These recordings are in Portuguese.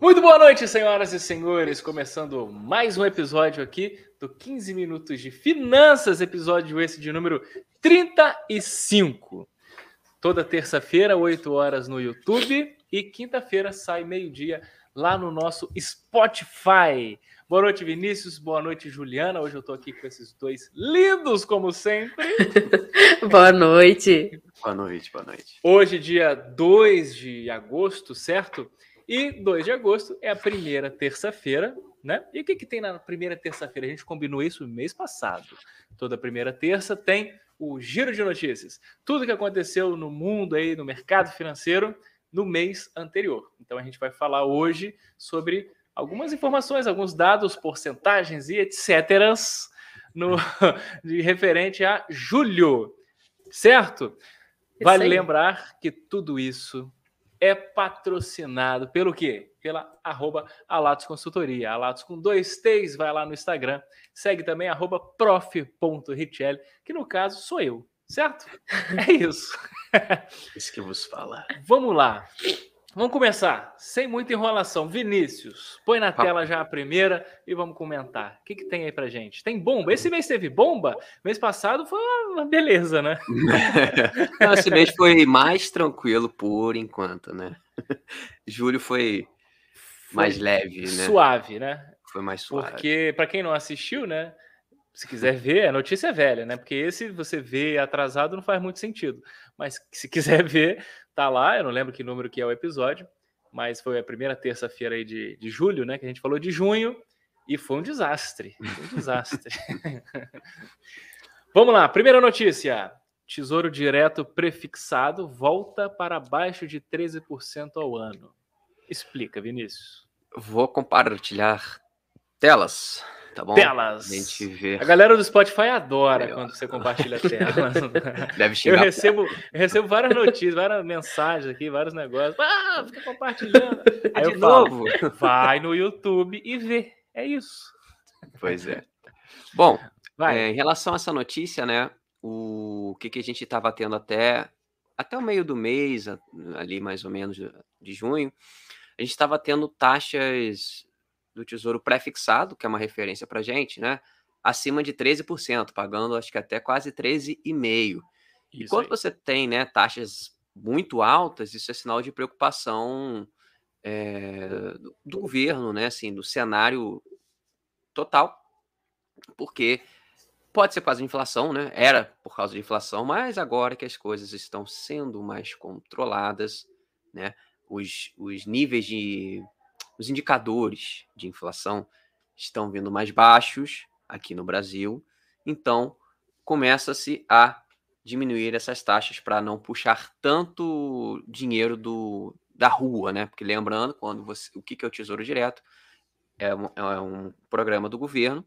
Muito boa noite, senhoras e senhores. Começando mais um episódio aqui do 15 Minutos de Finanças, episódio esse de número 35. Toda terça-feira, 8 horas no YouTube e quinta-feira sai meio-dia lá no nosso Spotify. Boa noite, Vinícius. Boa noite, Juliana. Hoje eu tô aqui com esses dois lindos, como sempre. boa noite. Boa noite, boa noite. Hoje, dia 2 de agosto, certo? E 2 de agosto é a primeira terça-feira, né? E o que, que tem na primeira terça-feira? A gente combinou isso no mês passado. Toda primeira terça tem o giro de notícias. Tudo que aconteceu no mundo aí, no mercado financeiro, no mês anterior. Então a gente vai falar hoje sobre algumas informações, alguns dados, porcentagens e etc. No, de referente a julho, certo? Vale lembrar que tudo isso é patrocinado pelo quê? Pela arroba Alatos Consultoria. Alatos com dois T's, vai lá no Instagram. Segue também arroba prof.richelli, que no caso sou eu, certo? É isso. Isso que vos fala. Vamos lá. Vamos começar, sem muita enrolação. Vinícius, põe na tela já a primeira e vamos comentar. O que, que tem aí pra gente? Tem bomba? Esse mês teve bomba? Mês passado foi uma beleza, né? Não, esse mês foi mais tranquilo por enquanto, né? Julho foi, foi mais leve, né? Suave, né? Foi mais suave. Porque, para quem não assistiu, né? Se quiser ver, a notícia é velha, né? Porque esse você vê atrasado não faz muito sentido. Mas se quiser ver, tá lá. Eu não lembro que número que é o episódio, mas foi a primeira terça-feira aí de, de julho, né? Que a gente falou de junho e foi um desastre. Foi um desastre. Vamos lá, primeira notícia. Tesouro Direto prefixado volta para baixo de 13% ao ano. Explica, Vinícius. Vou compartilhar telas tá bom? Telas. A gente vê. A galera do Spotify adora é, quando você compartilha telas. Deve chegar. Eu recebo, eu recebo várias notícias, várias mensagens aqui, vários negócios. Ah, fica compartilhando. Aí De eu novo. falo, vai no YouTube e vê. É isso. Pois é. Bom, é, em relação a essa notícia, né? O, o que, que a gente estava tendo até, até o meio do mês, ali mais ou menos de junho, a gente estava tendo taxas do Tesouro pré-fixado, que é uma referência para gente, né? Acima de 13%, pagando acho que até quase 13,5%. E quando aí. você tem né, taxas muito altas, isso é sinal de preocupação é, do, do governo, né? Assim, do cenário total, porque pode ser por causa de inflação, né? Era por causa de inflação, mas agora que as coisas estão sendo mais controladas, né? Os, os níveis de os indicadores de inflação estão vindo mais baixos aqui no Brasil, então começa-se a diminuir essas taxas para não puxar tanto dinheiro do, da rua, né? Porque lembrando, quando você, o que, que é o Tesouro Direto? É um, é um programa do governo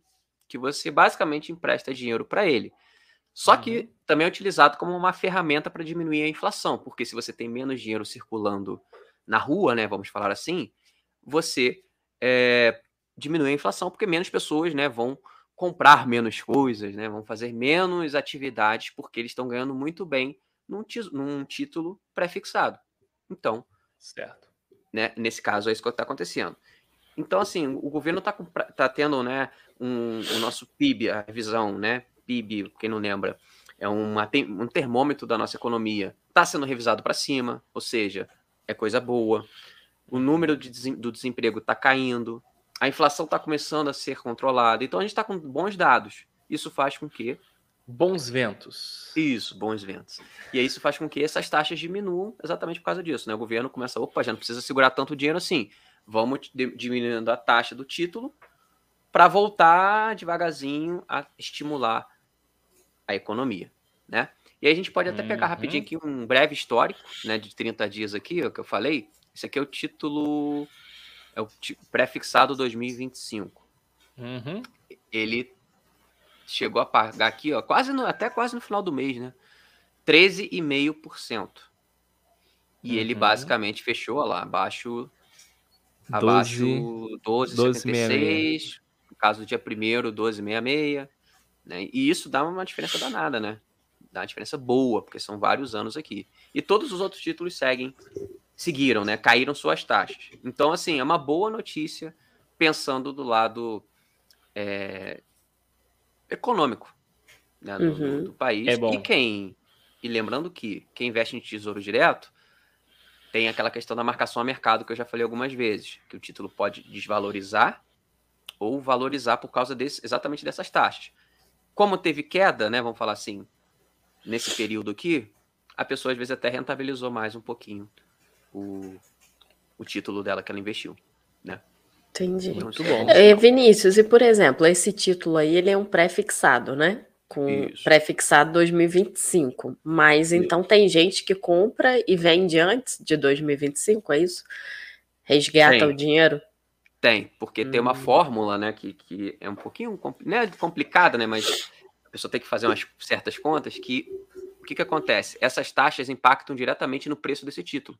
que você basicamente empresta dinheiro para ele. Só que uhum. também é utilizado como uma ferramenta para diminuir a inflação, porque se você tem menos dinheiro circulando na rua, né, vamos falar assim, você é, diminui a inflação, porque menos pessoas né, vão comprar menos coisas, né, vão fazer menos atividades, porque eles estão ganhando muito bem num, num título pré-fixado. Então, certo. Né, nesse caso, é isso que está acontecendo. Então, assim, o governo está tá tendo né, um, o nosso PIB, a revisão, né? PIB, quem não lembra, é uma, um termômetro da nossa economia. Está sendo revisado para cima, ou seja, é coisa boa o número de do desemprego está caindo, a inflação está começando a ser controlada. Então a gente está com bons dados. Isso faz com que. Bons ventos. Isso, bons ventos. E aí isso faz com que essas taxas diminuam exatamente por causa disso. Né? O governo começa, opa, já não precisa segurar tanto dinheiro assim. Vamos diminuindo a taxa do título para voltar devagarzinho a estimular a economia. Né? E aí a gente pode até pegar uhum. rapidinho aqui um breve histórico, né, de 30 dias aqui, o que eu falei, esse aqui é o título. É o pré-fixado 2025. Uhum. Ele chegou a pagar aqui, ó, quase no, até quase no final do mês, né? 13,5%. E uhum. ele basicamente fechou ó lá, abaixo. 12, abaixo 12,76. No caso do dia 1 12,66. Né? E isso dá uma diferença danada, né? Dá uma diferença boa, porque são vários anos aqui. E todos os outros títulos seguem seguiram, né? Caíram suas taxas. Então, assim, é uma boa notícia pensando do lado é, econômico né, do, uhum. do, país. É e quem. E lembrando que quem investe em tesouro direto tem aquela questão da marcação a mercado que eu já falei algumas vezes, que o título pode desvalorizar ou valorizar por causa desse, exatamente dessas taxas. Como teve queda, né, vamos falar assim, nesse período aqui, a pessoa às vezes até rentabilizou mais um pouquinho o, o título dela que ela investiu, né? Entendi. Muito bom. É, Vinícius, e por exemplo, esse título aí, ele é um pré-fixado, né? Com pré-fixado 2025. Mas isso. então tem gente que compra e vende antes de 2025, é isso? Resgata tem. o dinheiro? Tem, porque hum. tem uma hum. fórmula, né, que, que é um pouquinho né, complicada, né, mas a pessoa tem que fazer umas certas contas que o que, que acontece? Essas taxas impactam diretamente no preço desse título.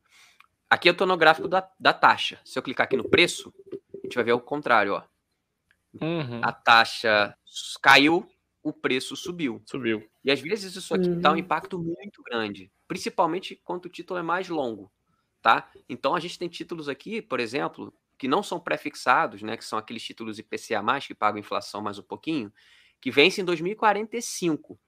Aqui eu estou no gráfico da, da taxa. Se eu clicar aqui no preço, a gente vai ver o contrário, ó. Uhum. A taxa caiu, o preço subiu. Subiu. E às vezes isso aqui uhum. dá um impacto muito grande, principalmente quando o título é mais longo, tá? Então a gente tem títulos aqui, por exemplo, que não são prefixados, né, que são aqueles títulos IPCA+, que pagam inflação mais um pouquinho, que vencem em 2045.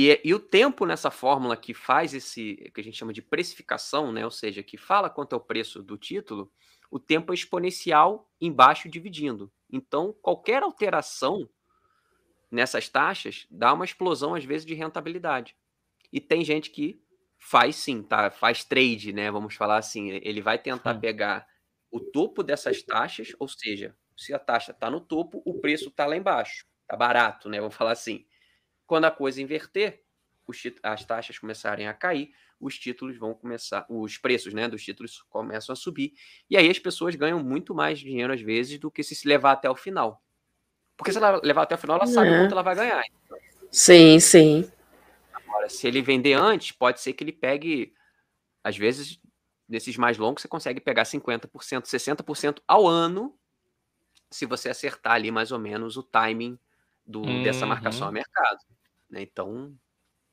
E, e o tempo nessa fórmula que faz esse, que a gente chama de precificação, né, ou seja, que fala quanto é o preço do título, o tempo é exponencial embaixo dividindo. Então, qualquer alteração nessas taxas dá uma explosão, às vezes, de rentabilidade. E tem gente que faz sim, tá? Faz trade, né? Vamos falar assim. Ele vai tentar hum. pegar o topo dessas taxas, ou seja, se a taxa está no topo, o preço está lá embaixo. Tá barato, né? Vamos falar assim. Quando a coisa inverter, as taxas começarem a cair, os títulos vão começar, os preços né, dos títulos começam a subir, e aí as pessoas ganham muito mais dinheiro às vezes do que se levar até o final. Porque se ela levar até o final, ela sabe é. quanto ela vai ganhar. Sim, sim. Agora, se ele vender antes, pode ser que ele pegue, às vezes, desses mais longos, você consegue pegar 50%, 60% ao ano, se você acertar ali mais ou menos o timing do, uhum. dessa marcação a mercado. Né? Então,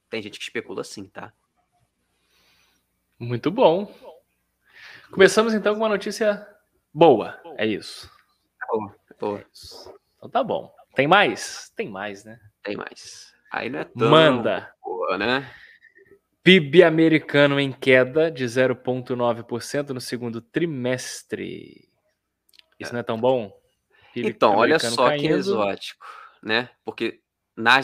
tem gente que especula assim, tá? Muito bom. Começamos então com uma notícia boa. É isso. Boa, boa. Então tá bom. Tem mais? Tem mais, né? Tem mais. Aí não é tão Manda. boa, né? PIB americano em queda de 0,9% no segundo trimestre. Isso é. não é tão bom? PIB então, olha só caindo. que exótico, né? Porque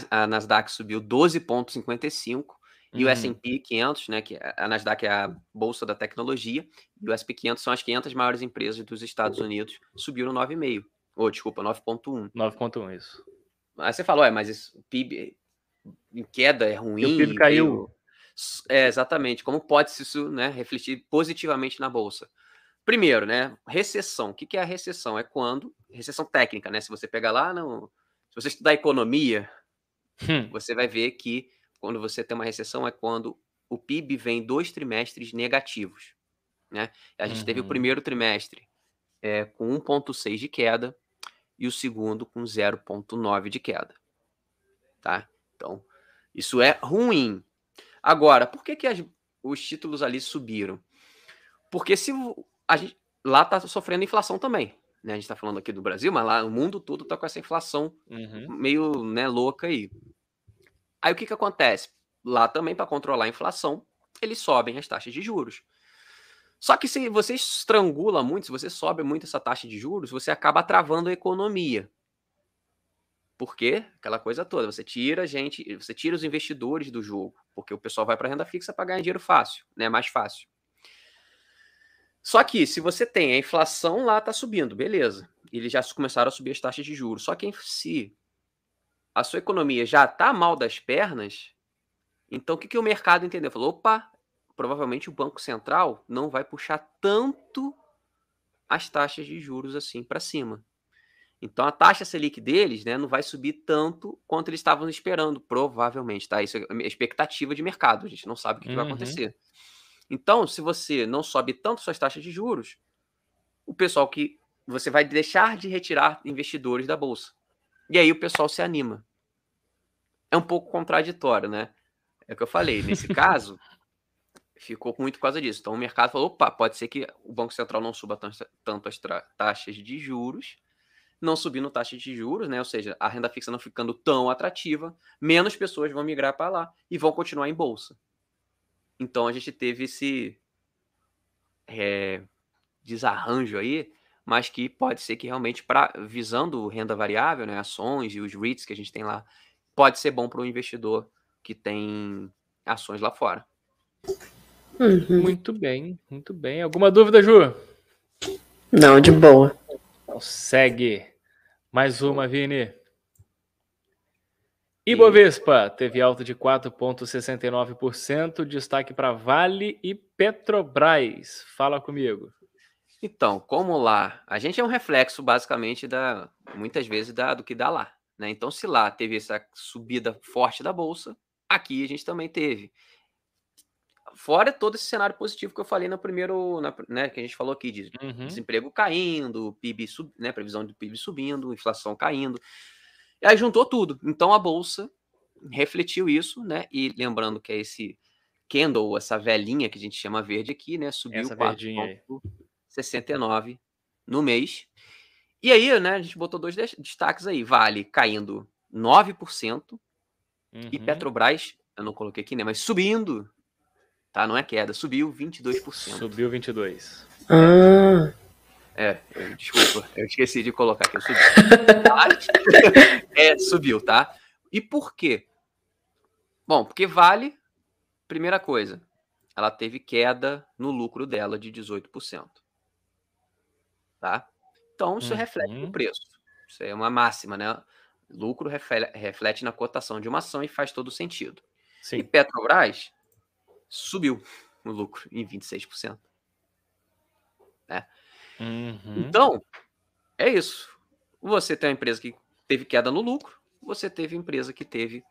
a Nasdaq subiu 12,55 e o uhum. S&P 500, né, que a Nasdaq é a bolsa da tecnologia, e o S&P 500 são as 500 maiores empresas dos Estados Unidos, subiram 9,5. Ou, oh, desculpa, 9,1. 9,1, isso. Aí você falou, é, mas isso, o PIB em queda é ruim. E o PIB caiu. É, exatamente. Como pode isso né, refletir positivamente na bolsa? Primeiro, né, recessão. O que é a recessão? É quando, recessão técnica, né? Se você pegar lá, no, se você estudar economia, hum. você vai ver que quando você tem uma recessão é quando o PIB vem dois trimestres negativos. Né? A gente uhum. teve o uhum. primeiro trimestre é, com 1,6 de queda e o segundo com 0,9 de queda. Tá? Então, isso é ruim. Agora, por que, que as, os títulos ali subiram? Porque se a gente, lá está sofrendo inflação também. Né? A gente está falando aqui do Brasil, mas lá o mundo todo está com essa inflação uhum. meio né, louca aí. Aí o que, que acontece? Lá também, para controlar a inflação, eles sobem as taxas de juros. Só que se você estrangula muito, se você sobe muito essa taxa de juros, você acaba travando a economia. Por quê? Aquela coisa toda. Você tira gente, você tira os investidores do jogo, porque o pessoal vai para renda fixa para ganhar dinheiro fácil, né? Mais fácil. Só que se você tem a inflação lá está subindo, beleza. Eles já começaram a subir as taxas de juros. Só que se a sua economia já está mal das pernas, então o que, que o mercado entendeu? Falou, opa, provavelmente o Banco Central não vai puxar tanto as taxas de juros assim para cima. Então a taxa Selic deles né, não vai subir tanto quanto eles estavam esperando, provavelmente. Tá? Isso é a expectativa de mercado, a gente não sabe o que, uhum. que vai uhum. acontecer. Então, se você não sobe tanto suas taxas de juros, o pessoal que você vai deixar de retirar investidores da bolsa. E aí o pessoal se anima. É um pouco contraditório, né? É o que eu falei. Nesse caso, ficou muito por causa disso. Então o mercado falou: opa, pode ser que o Banco Central não suba tanto as taxas de juros, não subindo taxas de juros, né? Ou seja, a renda fixa não ficando tão atrativa, menos pessoas vão migrar para lá e vão continuar em bolsa. Então a gente teve esse é, desarranjo aí, mas que pode ser que realmente, para visando renda variável, né, ações e os REITs que a gente tem lá, pode ser bom para o investidor que tem ações lá fora. Uhum. Muito bem, muito bem. Alguma dúvida, Ju? Não, de boa. Então segue. Mais uma, Vini. Ibovespa teve alta de 4,69%. Destaque para Vale e Petrobras. Fala comigo. Então, como lá, a gente é um reflexo basicamente da muitas vezes da, do que dá lá, né? Então, se lá teve essa subida forte da bolsa, aqui a gente também teve. Fora todo esse cenário positivo que eu falei no primeiro, na, né, que a gente falou aqui, de uhum. desemprego caindo, PIB sub, né, previsão de PIB subindo, inflação caindo. E aí juntou tudo. Então a bolsa refletiu isso, né? E lembrando que é esse candle, essa velhinha que a gente chama verde aqui, né, subiu 4,69 no mês. E aí, né, a gente botou dois destaques aí, Vale caindo 9% uhum. e Petrobras, eu não coloquei aqui, né, mas subindo tá? Não é queda, subiu 22%. Subiu 22. Ah. É, desculpa, eu esqueci de colocar aqui, subiu. é, subiu, tá? E por quê? Bom, porque Vale, primeira coisa, ela teve queda no lucro dela de 18%. Tá? Então, isso uhum. reflete no preço. Isso é uma máxima, né? Lucro reflete na cotação de uma ação e faz todo sentido. Sim. E Petrobras subiu o lucro em 26%. Né? Uhum. Então, é isso. Você tem uma empresa que teve queda no lucro, você teve empresa que teve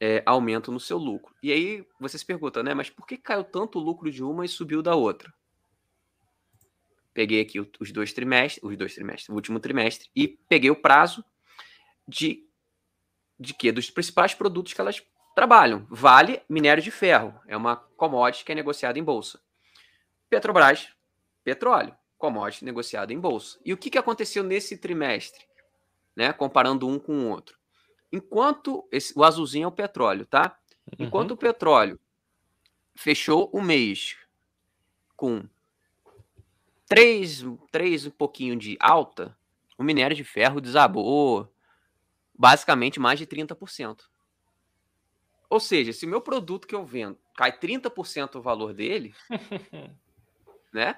é, aumento no seu lucro. E aí você se pergunta, né? Mas por que caiu tanto o lucro de uma e subiu da outra? Peguei aqui os dois trimestres, os dois trimestres, o último trimestre, e peguei o prazo de de quê? Dos principais produtos que elas trabalham. Vale, minério de ferro, é uma commodity que é negociada em bolsa. Petrobras, petróleo, commodity negociada em bolsa. E o que, que aconteceu nesse trimestre, né? Comparando um com o outro. Enquanto esse, o azulzinho é o petróleo, tá? Enquanto uhum. o petróleo fechou o mês com três, três um pouquinho de alta, o minério de ferro desabou basicamente mais de 30%. Ou seja, se o meu produto que eu vendo cai 30% o valor dele, né?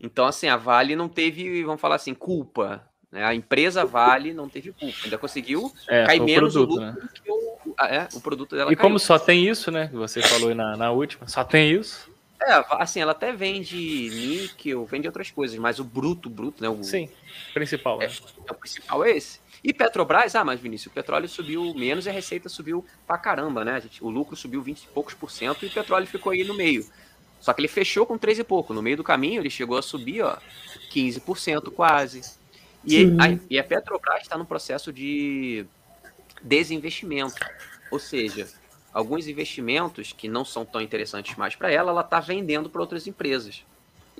Então, assim, a Vale não teve, vamos falar assim, culpa. Né? A empresa Vale não teve culpa. Ainda conseguiu é, cair menos produto, o lucro né? que o, é, o produto dela E caiu. como só tem isso, né? Que você falou na, na última, só tem isso. É, assim, ela até vende níquel, vende outras coisas, mas o bruto, bruto, né? O, Sim, principal. É, né? é, o principal é esse. E Petrobras, ah, mas Vinícius, o petróleo subiu menos e a receita subiu pra caramba, né? Gente, o lucro subiu 20 e poucos por cento e o petróleo ficou aí no meio. Só que ele fechou com 3 e pouco. No meio do caminho ele chegou a subir, ó, 15% quase. E a, e a Petrobras está no processo de desinvestimento. Ou seja, alguns investimentos que não são tão interessantes mais para ela, ela está vendendo para outras empresas.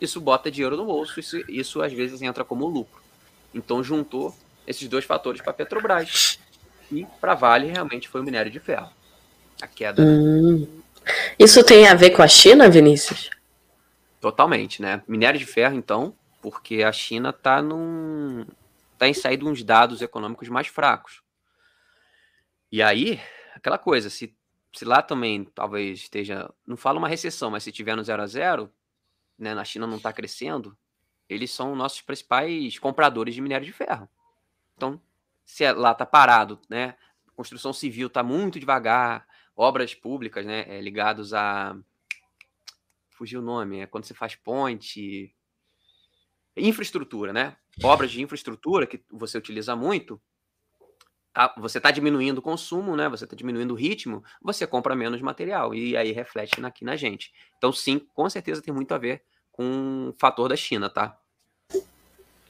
Isso bota dinheiro no bolso, isso, isso às vezes entra como lucro. Então juntou esses dois fatores para a Petrobras. E para Vale realmente foi o minério de ferro. A queda. Hum. Isso tem a ver com a China, Vinícius? Totalmente, né? Minério de ferro, então, porque a China está num. tá em sair de uns dados econômicos mais fracos. E aí, aquela coisa, se, se lá também talvez esteja. Não falo uma recessão, mas se tiver no zero a zero, né, na China não está crescendo, eles são nossos principais compradores de minério de ferro. Então, se é, lá está parado, né? Construção civil está muito devagar, obras públicas, né? É, ligados a. Fugiu o nome, é quando você faz ponte. Infraestrutura, né? Obras de infraestrutura que você utiliza muito, você está diminuindo o consumo, né? Você está diminuindo o ritmo, você compra menos material e aí reflete aqui na gente. Então, sim, com certeza tem muito a ver com o fator da China, tá?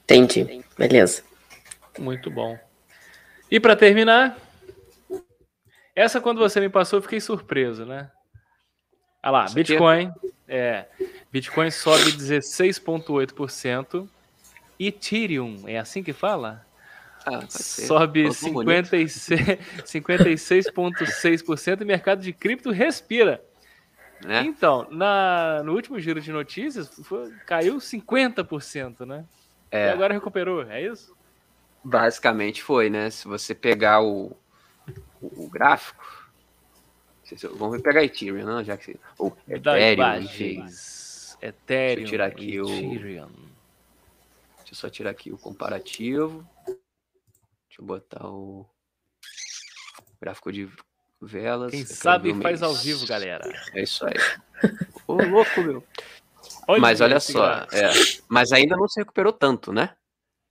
Entendi. Beleza. Muito bom. E para terminar, essa quando você me passou, eu fiquei surpreso, né? Olha lá, Isso Bitcoin, É. Bitcoin sobe 16,8%. Ethereum, é assim que fala? Ah, sobe 56,6% e mercado de cripto respira. Né? Então, na, no último giro de notícias, foi, caiu 50%, né? É. E agora recuperou, é isso? Basicamente foi, né? Se você pegar o, o, o gráfico. Vamos pegar Ethereum, né? Já que. O Ethereum. Ethereum. Deixa eu tirar aqui Ethereum. o. Deixa eu só tirar aqui o comparativo. Deixa eu botar o gráfico de velas. Quem sabe faz ao vivo, galera. É isso aí. Ô, louco, meu. Olha mas olha só, é, mas ainda não se recuperou tanto, né?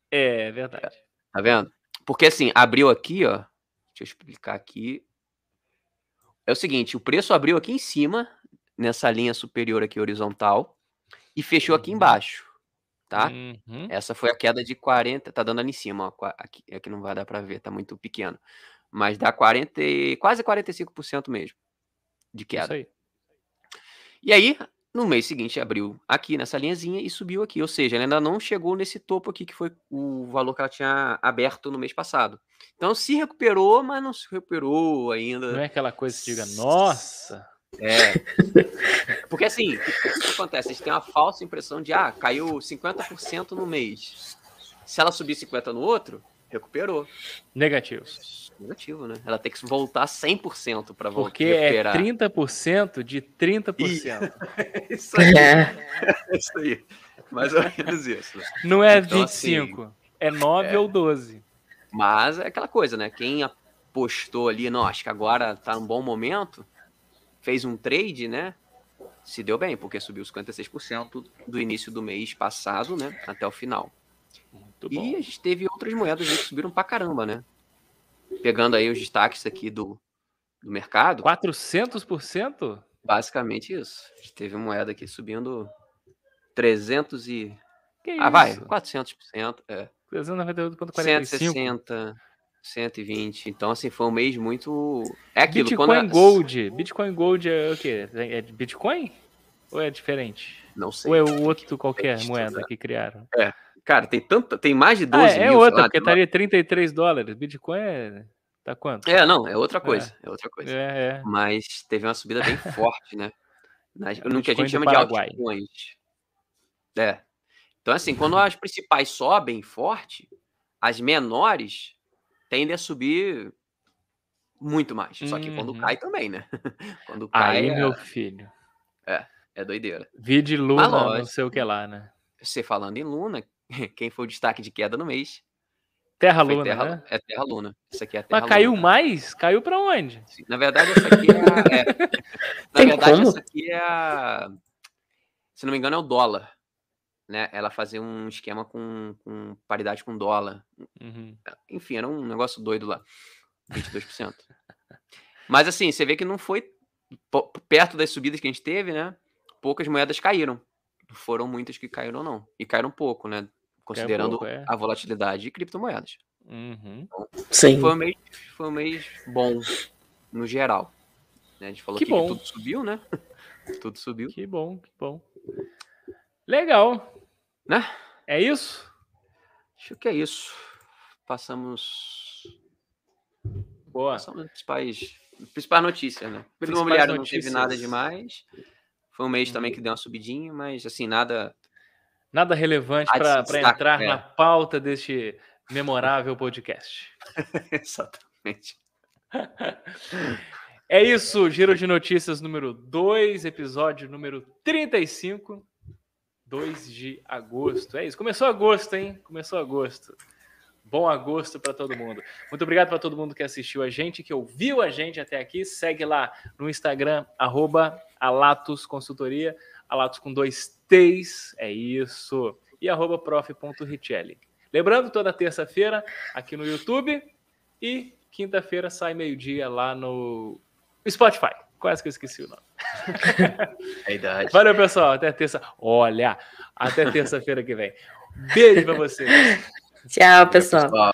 É, é verdade. Tá vendo? Porque assim, abriu aqui, ó. Deixa eu explicar aqui. É o seguinte, o preço abriu aqui em cima, nessa linha superior aqui horizontal, e fechou aqui uhum. embaixo tá? Uhum. Essa foi a queda de 40, tá dando ali em cima, ó, aqui, aqui não vai dar para ver, tá muito pequeno. Mas dá 40, quase 45% mesmo de queda. Isso aí. E aí, no mês seguinte, abriu aqui nessa linhazinha e subiu aqui. Ou seja, ele ainda não chegou nesse topo aqui, que foi o valor que ela tinha aberto no mês passado. Então, se recuperou, mas não se recuperou ainda. Não é aquela coisa que diga, nossa, é. Porque assim, o que, acontece? A gente tem uma falsa impressão de, ah, caiu 50% no mês. Se ela subir 50% no outro, recuperou. Negativo. Negativo, né? Ela tem que voltar 100% para voltar. Porque é 30% de 30%. isso aí. É. isso aí. Mais ou menos isso. Não é então, 25, assim, é 9 é... ou 12. Mas é aquela coisa, né? Quem apostou ali, não, acho que agora tá num bom momento, fez um trade, né? Se deu bem, porque subiu 56% do início do mês passado, né? Até o final. E a gente teve outras moedas que subiram pra caramba, né? Pegando aí os destaques aqui do, do mercado. 400%? Basicamente isso. A gente teve moeda aqui subindo 300 e... Que ah, isso? vai, 400%. É. 398,45. 160. 120. Então, assim, foi um mês muito. É aquilo. Bitcoin quando... Gold. Bitcoin Gold é o quê? É Bitcoin? Ou é diferente? Não sei. Ou é o outro qualquer moeda que criaram? É. Cara, tem tanto, tem mais de 12 ah, é, mil. É outra, porque estaria 33 dólares. Bitcoin é. Tá quanto? É, não, é outra coisa. É, é outra coisa. É, é. Mas teve uma subida bem forte, né? No que a gente chama de altcoins. É. Então, assim, quando as principais sobem forte, as menores tende a subir muito mais. Só que quando cai uhum. também, né? Quando cai. Aí, é... meu filho. É, é doideira. Vide Luna, não sei o que lá, né? Você falando em Luna, quem foi o destaque de queda no mês? Terra Luna, terra, né? É Terra Luna. Isso aqui é Terra Mas caiu mais? Caiu para onde? Na verdade, essa aqui é, a, é... Na verdade, como? essa aqui é a. Se não me engano, é o dólar né, ela fazia um esquema com, com paridade com dólar. Uhum. Enfim, era um negócio doido lá. 22%. Mas assim, você vê que não foi perto das subidas que a gente teve, né? Poucas moedas caíram. Foram muitas que caíram, não. E caíram pouco, né? Considerando pouco, é. a volatilidade de criptomoedas. Uhum. Então, Sim. Foi um, mês, foi um mês bom, no geral. Né? A gente falou que, que tudo subiu, né? tudo subiu. Que bom, que bom. Legal. Né? É isso? Acho que é isso. Passamos. Boa. Passamos as principais, principais notícias, né? O imobiliário não teve nada demais. Foi um mês também que deu uma subidinha, mas assim, nada. Nada relevante para entrar é. na pauta deste memorável podcast. Exatamente. É isso, Giro de Notícias número 2, episódio número 35. 2 de agosto. É isso. Começou agosto, hein? Começou agosto. Bom agosto para todo mundo. Muito obrigado para todo mundo que assistiu a gente, que ouviu a gente até aqui. Segue lá no Instagram, arroba Alatos Consultoria, Alatos com dois T's, é isso. E arroba prof.richelli. Lembrando, toda terça-feira aqui no YouTube e quinta-feira sai meio-dia lá no Spotify. Quase que eu esqueci o nome. É idade. Valeu, pessoal. Até terça. Olha, até terça-feira que vem. Beijo pra vocês. Tchau, pessoal.